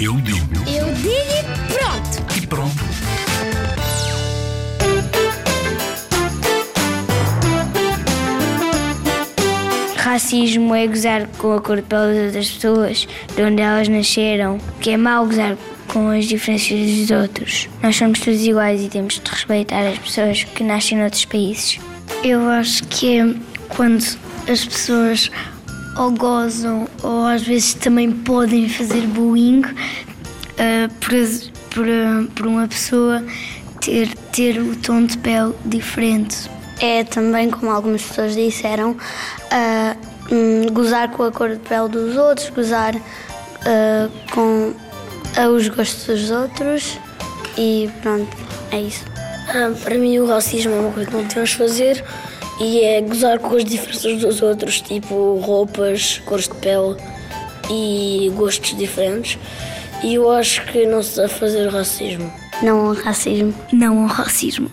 Eu digo Eu digo e pronto. e pronto. Racismo é gozar com a cor de pele das outras pessoas, de onde elas nasceram, que é mau gozar com as diferenças dos outros. Nós somos todos iguais e temos de respeitar as pessoas que nascem noutros países. Eu acho que é quando as pessoas ou gozam ou às vezes também podem fazer bullying ah, por, por, ah, por uma pessoa ter, ter o tom de pele diferente. É também, como algumas pessoas disseram, ah, hum, gozar com a cor de pele dos outros, gozar ah, com os gostos dos outros e pronto, é isso. Ah, para mim, o racismo é uma coisa que não temos de fazer e é gozar com as diferenças dos outros, tipo roupas, cores de pele e gostos diferentes. E eu acho que não se deve fazer racismo. Não ao racismo. Não ao racismo.